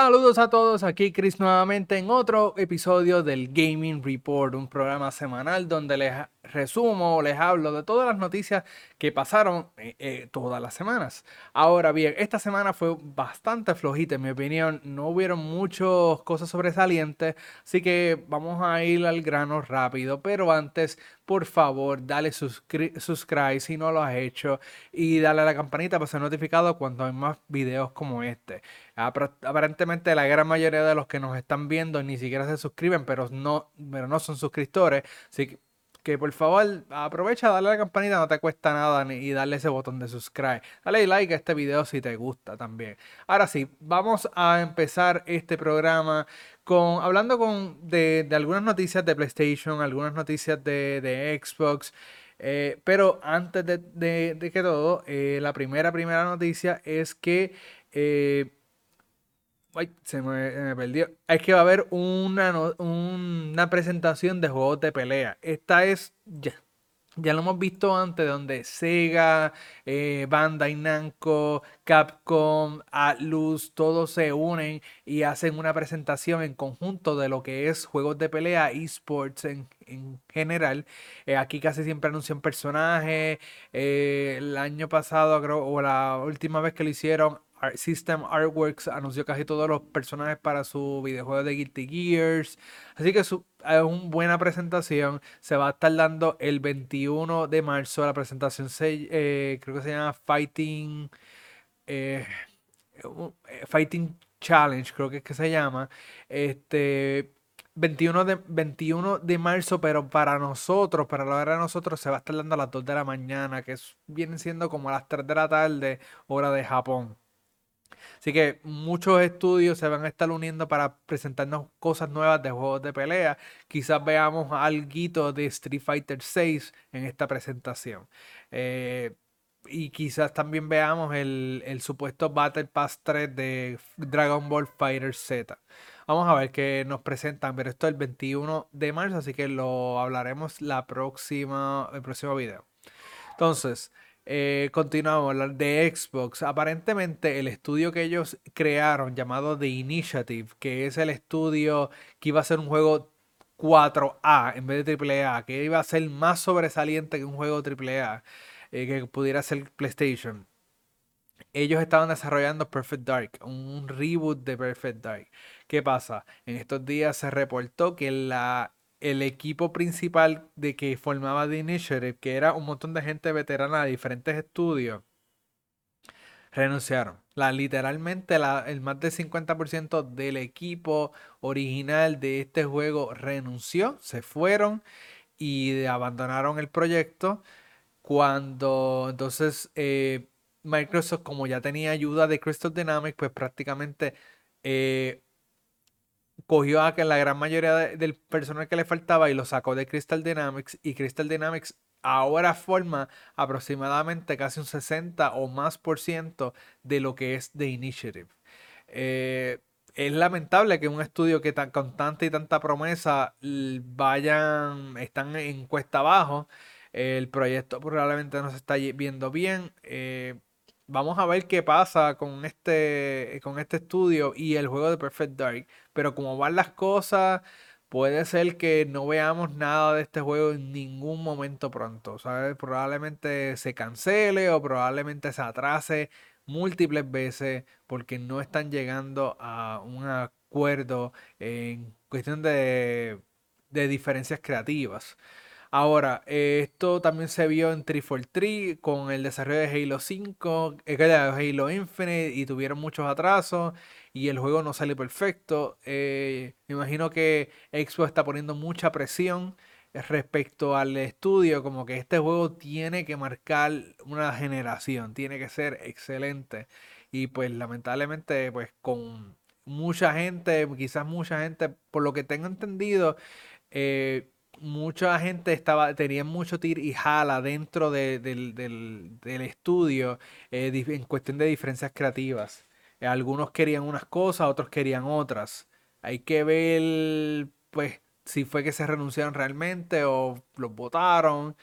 Saludos a todos, aquí Chris nuevamente en otro episodio del Gaming Report, un programa semanal donde les resumo, les hablo de todas las noticias que pasaron eh, eh, todas las semanas. Ahora bien, esta semana fue bastante flojita en mi opinión, no hubieron muchas cosas sobresalientes, así que vamos a ir al grano rápido, pero antes, por favor, dale subscribe si no lo has hecho y dale a la campanita para ser notificado cuando hay más videos como este. Aparentemente la gran mayoría de los que nos están viendo ni siquiera se suscriben, pero no, pero no son suscriptores, así que que por favor aprovecha, dale a la campanita, no te cuesta nada y darle ese botón de subscribe. Dale like a este video si te gusta también. Ahora sí, vamos a empezar este programa con hablando con de, algunas noticias de PlayStation, algunas noticias de, Xbox. Eh, pero antes de, que todo, eh, la primera, primera noticia es que eh, Ay, se me, perdió. Es que va a haber una, una presentación de juegos de pelea. Esta es. Ya, ya lo hemos visto antes, donde Sega, eh, Bandai Namco, Capcom, Atlus, todos se unen y hacen una presentación en conjunto de lo que es juegos de pelea, esports en, en general. Eh, aquí casi siempre anuncian personajes. Eh, el año pasado, creo, o la última vez que lo hicieron, System Artworks anunció casi todos los personajes para su videojuego de Guilty Gears. Así que es una buena presentación. Se va a estar dando el 21 de marzo. La presentación se, eh, creo que se llama Fighting. Eh, eh, Fighting Challenge, creo que es que se llama. Este. 21 de, 21 de marzo, pero para nosotros, para la hora de nosotros, se va a estar dando a las 2 de la mañana, que vienen siendo como las 3 de la tarde, hora de Japón. Así que muchos estudios se van a estar uniendo para presentarnos cosas nuevas de juegos de pelea. Quizás veamos algo de Street Fighter 6 en esta presentación. Eh, y quizás también veamos el, supuesto Battle Pass 3 de Dragon Ball Fighter Z. Vamos a ver qué nos presentan, pero esto es el 21 de marzo, así que lo hablaremos la próxima, el próximo video. Entonces, eh, continuamos, de Xbox. Aparentemente el estudio que ellos crearon llamado The Initiative, que es el estudio que iba a ser un juego 4A en vez de AAA, que iba a ser más sobresaliente que un juego AAA, eh, que pudiera ser PlayStation. Ellos estaban desarrollando Perfect Dark, un reboot de Perfect Dark. ¿Qué pasa? En estos días se reportó que la el equipo principal de que formaba The Initiative, que era un montón de gente veterana de diferentes estudios, renunciaron. Literalmente el más del 50% del equipo original de este juego renunció, se fueron y abandonaron el proyecto. Cuando entonces eh, Microsoft, como ya tenía ayuda de Crystal Dynamics, pues prácticamente eh, cogió a la gran mayoría del personal que le faltaba y lo sacó de Crystal Dynamics y Crystal Dynamics ahora forma aproximadamente casi un 60 o más por ciento de lo que es The Initiative. Eh, es lamentable que un estudio que tan, con tanta y tanta promesa vayan, están en cuesta abajo. El proyecto probablemente no se está viendo bien. Eh, vamos a ver qué pasa con este, con este estudio y el juego de Perfect Dark. Pero como van las cosas, puede ser que no veamos nada de este juego en ningún momento pronto. ¿sabes? Probablemente se cancele o probablemente se atrase múltiples veces porque no están llegando a un acuerdo en cuestión de, de diferencias creativas. Ahora, esto también se vio en 343 con el desarrollo de Halo 5, eh, Halo Infinite y tuvieron muchos atrasos y el juego no sale perfecto. Eh, me imagino que Xbox está poniendo mucha presión respecto al estudio, como que este juego tiene que marcar una generación, tiene que ser excelente. Y pues lamentablemente, pues con mucha gente, quizás mucha gente, por lo que tengo entendido, eh, mucha gente estaba, tenía mucho tir y jala dentro del, estudio eh, en cuestión de diferencias creativas. algunos querían unas cosas, otros querían otras. Hay que ver, pues, si fue que se renunciaron realmente o los votaron.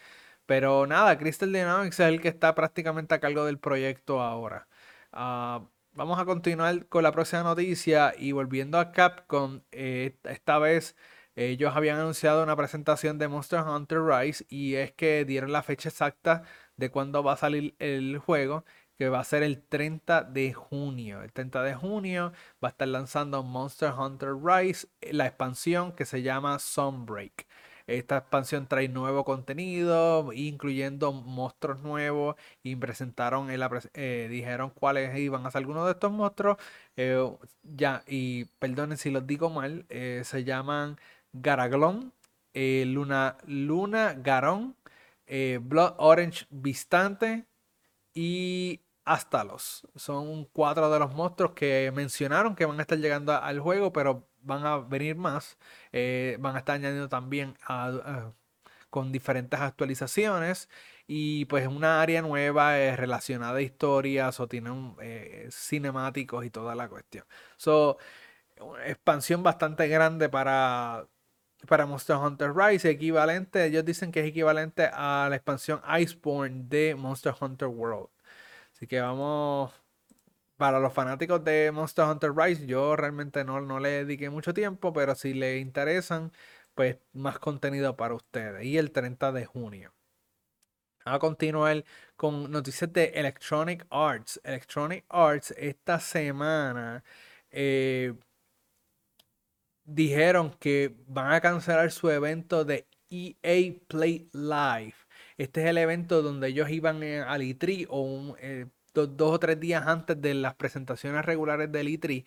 Pero nada, Crystal Dynamics es el que está prácticamente a cargo del proyecto ahora. Ah, vamos a continuar con la próxima noticia y volviendo a Capcom, eh, esta vez ellos habían anunciado una presentación de Monster Hunter Rise y es que dieron la fecha exacta de cuándo va a salir el juego, que va a ser el 30 de junio. El 30 de junio va a estar lanzando Monster Hunter Rise, la expansión que se llama Sunbreak. Esta expansión trae nuevo contenido, incluyendo monstruos nuevos. Y presentaron, eh, dijeron cuáles iban a ser algunos de estos monstruos. Eh, ya, y perdonen si los digo mal, eh, se llaman Garaglon, Luna, Luna Garón, Blood Orange Vistante y Astalos. Son cuatro de los monstruos que mencionaron que van a estar llegando al juego, pero van a venir más. Eh, van a estar añadiendo también con diferentes actualizaciones. Y pues una área nueva relacionada a historias o tienen eh, cinemáticos y toda la cuestión. So, expansión bastante grande para, para Monster Hunter Rise, equivalente, ellos dicen que es equivalente a la expansión Iceborne de Monster Hunter World. Así que vamos para los fanáticos de Monster Hunter Rise, yo realmente no, no le dediqué mucho tiempo, pero si les interesan, pues más contenido para ustedes. Y el 30 de junio. A continuar con noticias de Electronic Arts. Electronic Arts esta semana eh, dijeron que van a cancelar su evento de EA Play Live. Este es el evento donde ellos iban al E3 o eh, dos, o tres días antes de las presentaciones regulares del E3.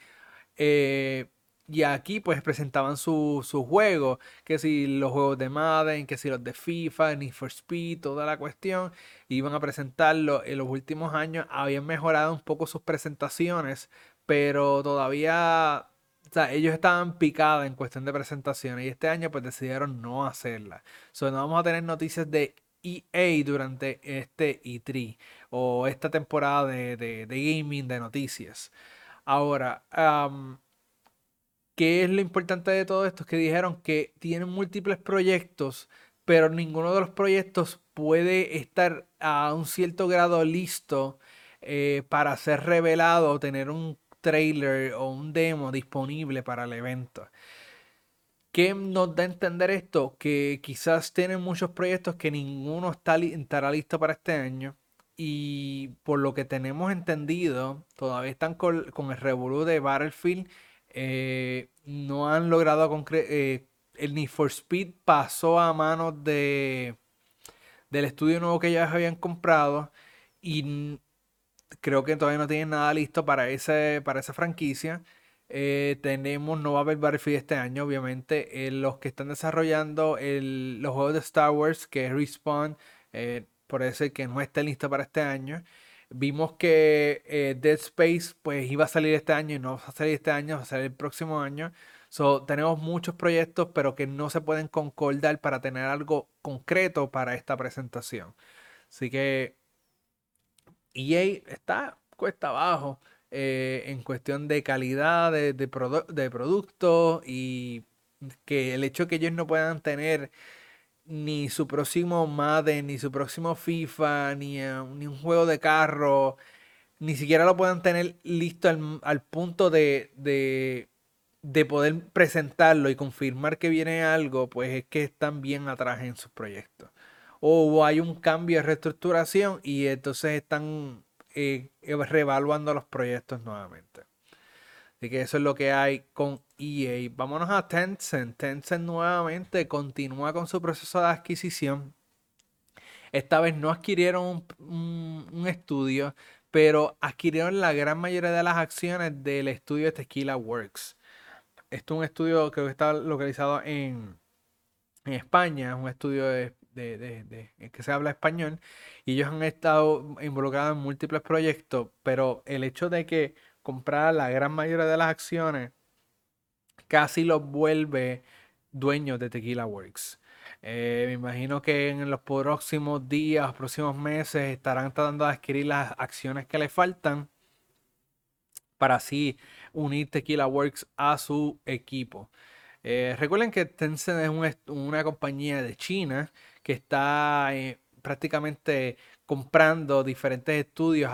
Eh, y aquí pues presentaban sus su juegos, que si los juegos de Madden, que si los de FIFA, Need for Speed, toda la cuestión, iban a presentarlo. En los últimos años habían mejorado un poco sus presentaciones, pero todavía, o ellos estaban picados en cuestión de presentaciones y este año pues decidieron no hacerla. So, no vamos a tener noticias de EA durante este E3 o esta temporada de, gaming, de noticias. Ahora, ¿qué es lo importante de todo esto? Es que dijeron que tienen múltiples proyectos, pero ninguno de los proyectos puede estar a un cierto grado listo eh, para ser revelado o tener un trailer o un demo disponible para el evento. ¿Qué nos da a entender esto? Que quizás tienen muchos proyectos que ninguno está estará listo para este año. Y por lo que tenemos entendido, todavía están con, el revolú de Battlefield. Eh, no han logrado. Eh, el Need for Speed pasó a manos de del estudio nuevo que ya habían comprado. Y creo que todavía no tienen nada listo para, ese, para esa franquicia. Eh, tenemos, no va a haber Battlefield este año, obviamente. Eh, los que están desarrollando los juegos de Star Wars, que es Respawn, eh, por eso que no está listo para este año. Vimos que Dead Space pues iba a salir este año y no va a salir este año, va a salir el próximo año. So, tenemos muchos proyectos, pero que no se pueden concordar para tener algo concreto para esta presentación. Así que EA está cuesta abajo. Eh, en cuestión de calidad de, de, producto y que el hecho que ellos no puedan tener ni su próximo Madden, ni su próximo FIFA, ni, eh, ni un juego de carro, ni siquiera lo puedan tener listo al, punto de, de, de, poder presentarlo y confirmar que viene algo, pues es que están bien atrás en sus proyectos. O hay un cambio de reestructuración y entonces están eh, reevaluando los proyectos nuevamente. Así que eso es lo que hay con EA. Vámonos a Tencent. Tencent nuevamente continúa con su proceso de adquisición. Esta vez no adquirieron un, estudio, pero adquirieron la gran mayoría de las acciones del estudio Tequila Works. Esto es un estudio que está localizado en, en España, es un estudio de de, que se habla español y ellos han estado involucrados en múltiples proyectos, pero el hecho de que comprar la gran mayoría de las acciones casi los vuelve dueños de Tequila Works. Eh, me imagino que en los próximos días, próximos meses estarán tratando de adquirir las acciones que le faltan para así unir Tequila Works a su equipo. Eh, recuerden que Tencent es una compañía de China que está eh, prácticamente comprando diferentes estudios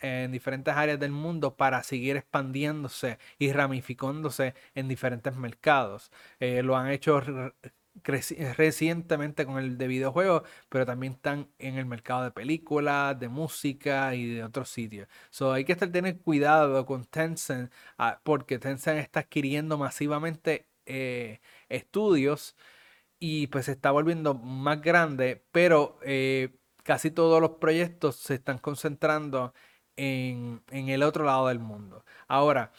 en diferentes áreas del mundo para seguir expandiéndose y ramificándose en diferentes mercados. Eh, lo han hecho recientemente con el de videojuegos, pero también están en el mercado de películas, de música y de otros sitios. So, hay que tener cuidado con Tencent ah, porque Tencent está adquiriendo masivamente eh, estudios y pues se está volviendo más grande, pero eh, casi todos los proyectos se están concentrando en, en el otro lado del mundo. Ahora,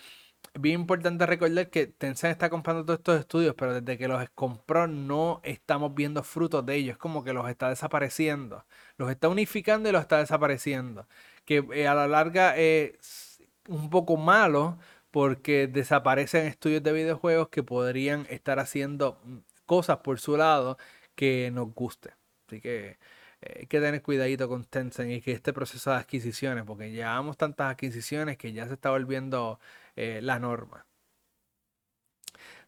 bien importante recordar que Tencent está comprando todos estos estudios, pero desde que los compró no estamos viendo frutos de ellos. Como que los está desapareciendo. Los está unificando y los está desapareciendo. Que eh, a la larga es un poco malo porque desaparecen estudios de videojuegos que podrían estar haciendo cosas por su lado que nos guste. Así que eh, hay que tener cuidadito con Tencent y que este proceso de adquisiciones, porque llevamos tantas adquisiciones que ya se está volviendo eh, la norma.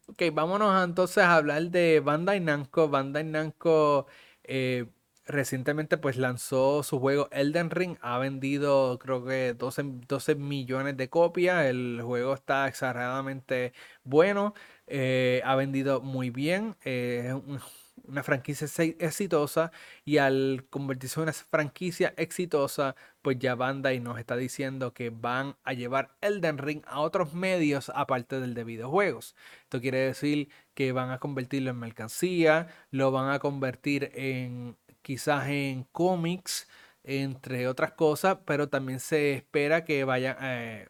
Ok, vámonos entonces a hablar de Bandai Namco. Bandai Namco eh, recientemente pues lanzó su juego Elden Ring. Ha vendido creo que 12, 12 millones de copias. El juego está exageradamente bueno. ha vendido muy bien. un una franquicia exitosa y al convertirse en una franquicia exitosa, pues ya Bandai nos está diciendo que van a llevar Elden Ring a otros medios aparte del de videojuegos. Esto quiere decir que van a convertirlo en mercancía, lo van a convertir en quizás en cómics, entre otras cosas, pero también se espera que vaya eh,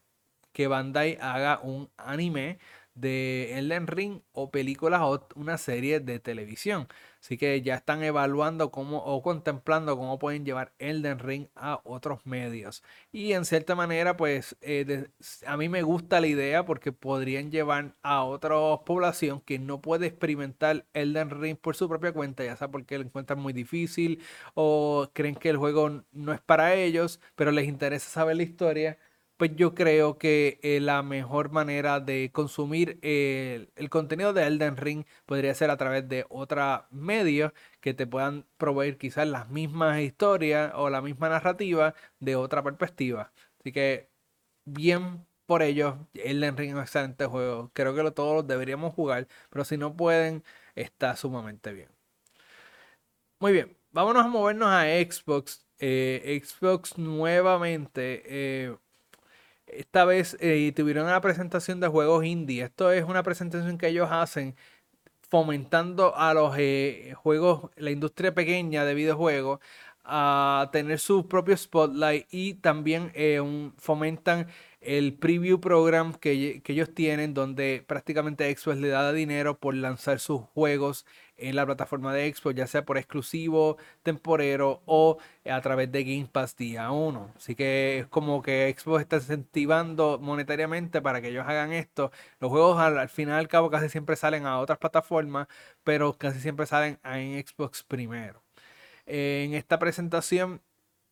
que Bandai haga un anime de Elden Ring o películas o una serie de televisión. Así que ya están evaluando cómo o contemplando cómo pueden llevar Elden Ring a otros medios. Y en cierta manera, pues eh, a mí me gusta la idea porque podrían llevar a otra población que no puede experimentar Elden Ring por su propia cuenta, ya sea porque lo encuentran muy difícil o creen que el juego no es para ellos, pero les interesa saber la historia pues yo creo que eh, la mejor manera de consumir el, contenido de Elden Ring podría ser a través de otros medios que te puedan proveer quizás las mismas historias o la misma narrativa de otra perspectiva. Así que bien por ello, Elden Ring es un excelente juego. Creo que todos los deberíamos jugar, pero si no pueden, está sumamente bien. Muy bien, vámonos a movernos a Xbox. Eh, Xbox nuevamente. Esta vez eh, tuvieron una presentación de juegos indie. Esto es una presentación que ellos hacen fomentando a los eh, juegos, la industria pequeña de videojuegos, a tener su propio spotlight y también eh, fomentan el preview program que, ellos tienen, donde prácticamente Xbox le da dinero por lanzar sus juegos en la plataforma de Xbox, ya sea por exclusivo, temporero o a través de Game Pass día 1. Así que es como que Xbox está incentivando monetariamente para que ellos hagan esto. Los juegos al, al final y al cabo casi siempre salen a otras plataformas, pero casi siempre salen en Xbox primero. En esta presentación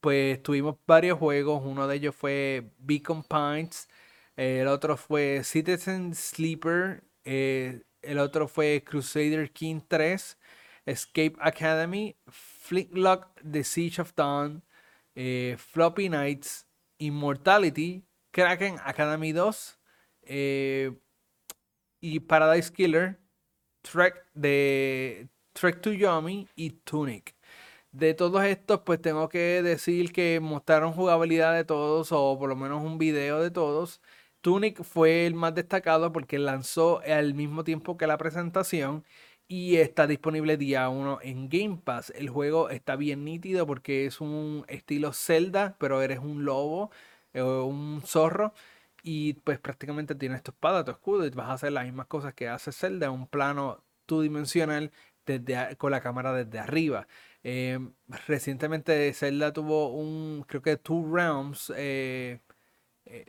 pues tuvimos varios juegos. Uno de ellos fue Beacon Pines. el otro fue Citizen Sleeper. Eh, el otro fue Crusader King 3. Escape Academy. Flicklock The Siege of Dawn. Eh, Floppy Nights. Immortality. Kraken Academy 2. Eh, y Paradise Killer. Trek de Trek to Yomi y Tunic. De todos estos, pues tengo que decir que mostraron jugabilidad de todos, o por lo menos un video de todos. Tunic fue el más destacado porque lanzó al mismo tiempo que la presentación y está disponible día 1 en Game Pass. El juego está bien nítido porque es un estilo Zelda, pero eres un lobo, o eh, un zorro. Y pues prácticamente tienes tu espada, tu escudo y vas a hacer las mismas cosas que hace Zelda un plano two dimensional con la cámara desde arriba. Eh, recientemente Zelda tuvo un, creo que Two Realms, eh, eh,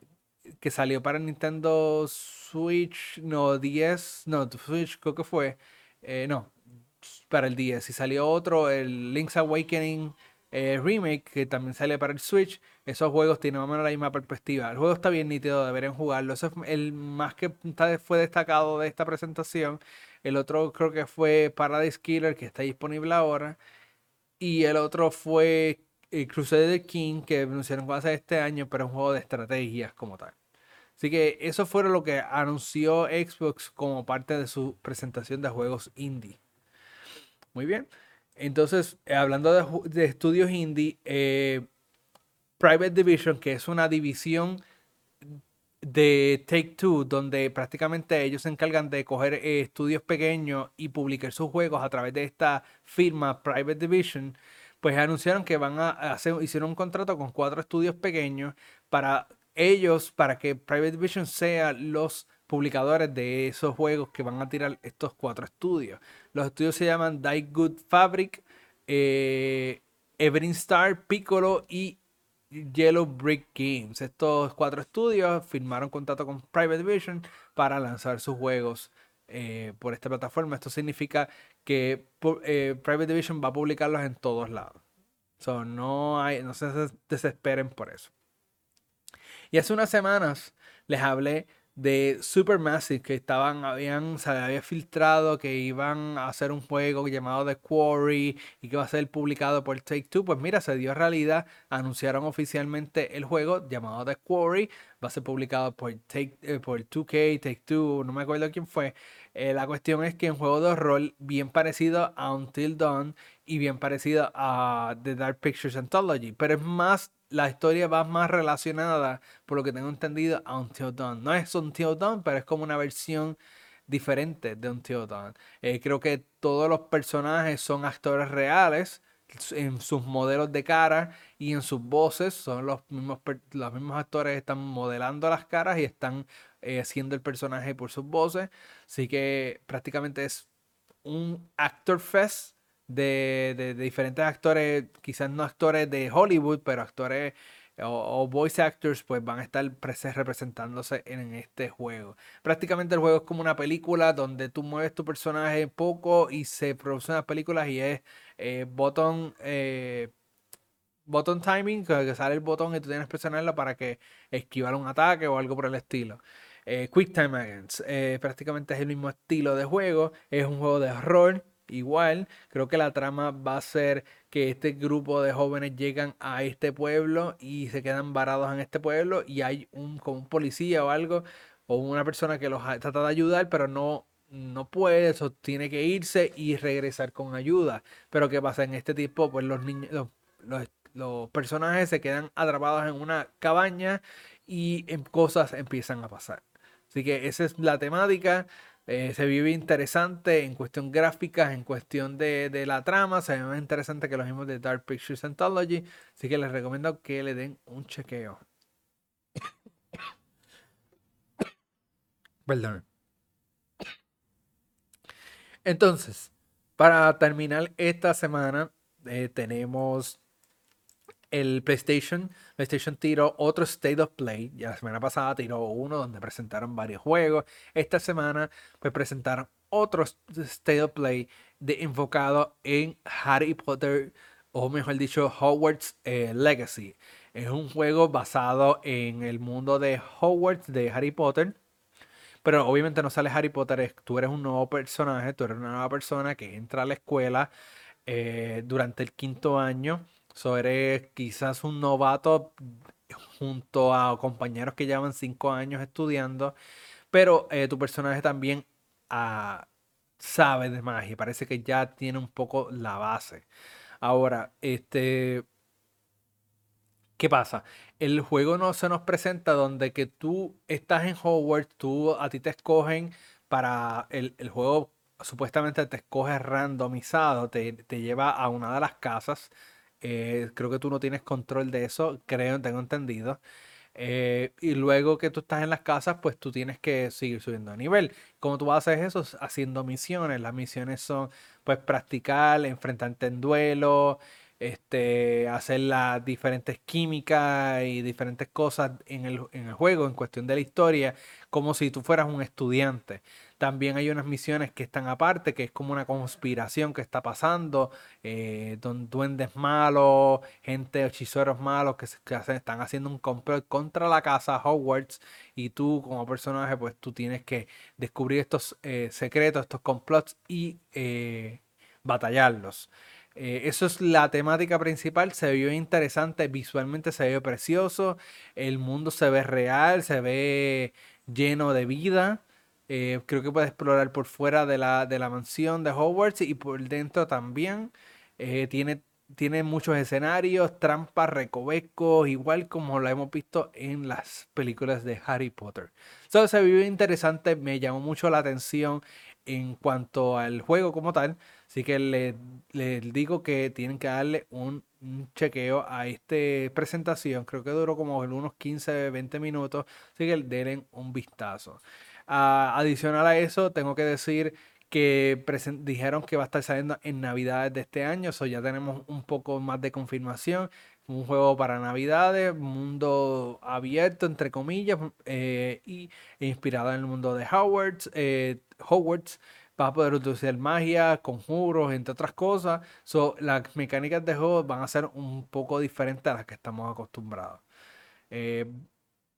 que salió para Nintendo Switch, no, 10, no, Switch creo que fue, no, para el 10. Y salió otro, el Link's Awakening Remake, que también sale para el Switch. Esos juegos tienen más o menos la misma perspectiva. El juego está bien nítido, deberían jugarlo. Eso es el más que fue destacado de esta presentación. El otro creo que fue Paradise Killer, que está disponible ahora. Y el otro fue eh, Crusader King, que anunciaron hace este año, pero es un juego de estrategias como tal. Así que eso fue lo que anunció Xbox como parte de su presentación de juegos indie. Muy bien. Entonces, eh, hablando de, estudios indie, eh, Private Division, que es una división de Take Two, donde prácticamente ellos se encargan de coger estudios pequeños y publicar sus juegos a través de esta firma Private Division, pues anunciaron que van a hacer, hicieron un contrato con cuatro estudios pequeños para ellos, para que Private Division sea los publicadores de esos juegos que van a tirar estos cuatro estudios. Los estudios se llaman Die Good Fabric, eh, Star, Piccolo y Yellow Brick Games. Estos cuatro estudios firmaron contrato con Private Division para lanzar sus juegos eh, por esta plataforma. Esto significa que eh, Private Division va a publicarlos en todos lados. no, hay, no se desesperen por eso. Y hace unas semanas les hablé de Supermassive que estaban, habían, se había filtrado que iban a hacer un juego llamado The Quarry y que va a ser publicado por Take Two. Pues mira, se dio realidad, anunciaron oficialmente el juego llamado The Quarry, va a ser publicado por Take eh, por 2K, Take Two, no me acuerdo quién fue. Eh, la cuestión es que es un juego de rol bien parecido a Until Dawn y bien parecido a The Dark Pictures Anthology, pero es más la historia va más relacionada, por lo que tengo entendido, a Until Dawn. No es Until Dawn, pero es como una versión diferente de Until Dawn. Eh, creo que todos los personajes son actores reales en sus modelos de cara y en sus voces. Son los mismos, los mismos actores están modelando las caras y están eh, haciendo el personaje por sus voces. Así que prácticamente es un actor fest de, diferentes actores, quizás no actores de Hollywood, pero actores o, voice actors, pues van a estar representándose en, este juego. Prácticamente el juego es como una película donde tú mueves tu personaje poco y se producen las películas y es eh, botón, eh, button timing, que sale el botón y tú tienes que presionarlo para que esquivar un ataque o algo por el estilo. Eh, Quick Time Against, prácticamente es el mismo estilo de juego, es un juego de horror igual. Creo que la trama va a ser que este grupo de jóvenes llegan a este pueblo y se quedan varados en este pueblo y hay un, como un policía o algo o una persona que los trata de ayudar pero no no puede, eso tiene que irse y regresar con ayuda. Pero ¿qué pasa? En este tipo, pues los niños, los, los, personajes se quedan atrapados en una cabaña y en cosas empiezan a pasar. Así que esa es la temática. Eh, se vive interesante en cuestión gráfica, en cuestión de, la trama. Se ve más interesante que los mismos de Dark Pictures Anthology. Así que les recomiendo que le den un chequeo. Perdón. Entonces, para terminar esta semana, eh, tenemos el PlayStation, PlayStation tiró otro State of Play. Ya la semana pasada tiró uno donde presentaron varios juegos. Esta semana pues presentaron otro State of Play de, enfocado en Harry Potter, o mejor dicho, Hogwarts eh, Legacy. Es un juego basado en el mundo de Hogwarts de Harry Potter. Pero obviamente no sale Harry Potter, tú eres un nuevo personaje, tú eres una nueva persona que entra a la escuela eh, durante el quinto año So, eres quizás un novato junto a compañeros que llevan cinco años estudiando, pero eh, tu personaje también ah, sabe de magia, parece que ya tiene un poco la base. Ahora, este, ¿qué pasa? El juego no se nos presenta donde que tú estás en Hogwarts, tú a ti te escogen para el, juego supuestamente te escoge randomizado, te, te lleva a una de las casas eh, creo que tú no tienes control de eso, creo, tengo entendido. Eh, y luego que tú estás en las casas, pues tú tienes que seguir subiendo de nivel. Como tú haces eso? Haciendo misiones. Las misiones son, pues, practicar, enfrentarte en duelo, este, hacer las diferentes químicas y diferentes cosas en el, en el juego, en cuestión de la historia, como si tú fueras un estudiante. También hay unas misiones que están aparte, que es como una conspiración que está pasando, eh, duendes malos, gente, hechiceros malos que, están haciendo un complot contra la casa Hogwarts y tú como personaje pues tú tienes que descubrir estos eh, secretos, estos complots y eh, batallarlos. Eh, eso es la temática principal, se vio interesante, visualmente se ve precioso, el mundo se ve real, se ve lleno de vida. Eh, creo que puede explorar por fuera de la, de la mansión de Hogwarts y por dentro también. Eh, tiene, tiene muchos escenarios, trampas, recovecos, igual como lo hemos visto en las películas de Harry Potter. Eso se vio interesante, me llamó mucho la atención en cuanto al juego como tal. Así que les le digo que tienen que darle un, chequeo a esta presentación. Creo que duró como unos 15, 20 minutos. Así que denle un vistazo. Ah, adicional a eso, tengo que decir que dijeron que va a estar saliendo en Navidades de este año. Eso ya tenemos un poco más de confirmación. Un juego para Navidades, mundo abierto, entre comillas, eh, y inspirado en el mundo de Hogwarts. Eh, Hogwarts va a poder utilizar magia, conjuros, entre otras cosas. So, las mecánicas de juego van a ser un poco diferentes a las que estamos acostumbrados. Eh,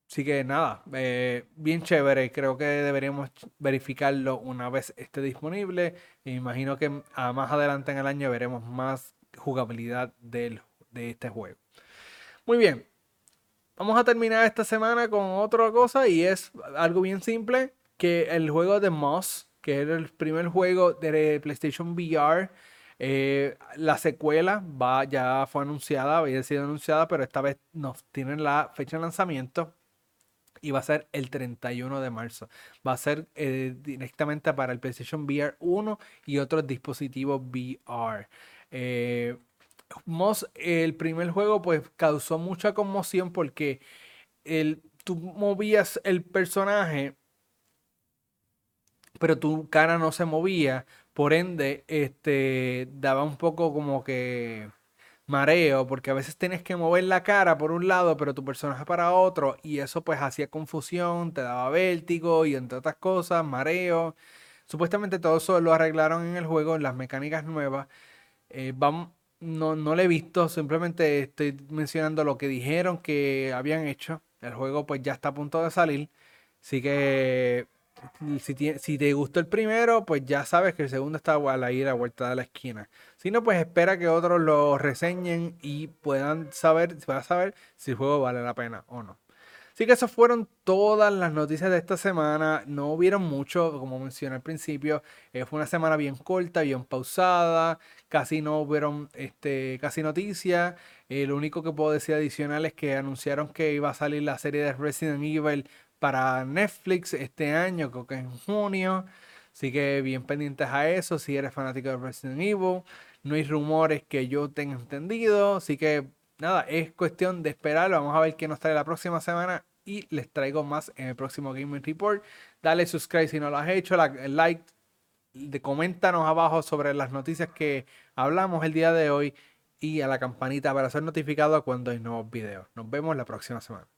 así que nada, eh, bien chévere. Creo que deberíamos verificarlo una vez esté disponible. Me imagino que más adelante en el año veremos más jugabilidad de este juego. Muy bien. Vamos a terminar esta semana con otra cosa y es algo bien simple, que el juego de Moss que era el primer juego de PlayStation VR. Eh, la secuela va, ya fue anunciada, había sido anunciada, pero esta vez nos tienen la fecha de lanzamiento y va a ser el 31 de marzo. Va a ser eh, directamente para el PlayStation VR 1 y otros dispositivos VR. Eh, el primer juego pues causó mucha conmoción porque el, tú movías el personaje pero tu cara no se movía, por ende, este, daba un poco como que mareo, porque a veces tienes que mover la cara por un lado, pero tu personaje para otro, y eso pues hacía confusión, te daba vértigo y entre otras cosas, mareo. Supuestamente todo eso lo arreglaron en el juego, las mecánicas nuevas. Eh, no, no lo he visto, simplemente estoy mencionando lo que dijeron que habían hecho. El juego pues ya está a punto de salir. Así que si, te gustó el primero, pues ya sabes que el segundo está a la ir a vuelta de la esquina. Si no, pues espera que otros lo reseñen y puedan saber, puedan saber si el juego vale la pena o no. Así que esas fueron todas las noticias de esta semana. No hubieron mucho, como mencioné al principio. Eh, fue una semana bien corta, bien pausada. Casi no hubieron este, casi noticias. Eh, lo único que puedo decir adicional es que anunciaron que iba a salir la serie de Resident Evil para Netflix este año, creo que en junio. Así que bien pendientes a eso si eres fanático de Resident Evil. No hay rumores que yo tenga entendido. Así que nada, es cuestión de esperarlo. Vamos a ver qué nos trae la próxima semana. Y les traigo más en el próximo Gaming Report. Dale subscribe si no lo has hecho. like. Coméntanos abajo sobre las noticias que hablamos el día de hoy. Y a la campanita para ser notificado cuando hay nuevos videos. Nos vemos la próxima semana.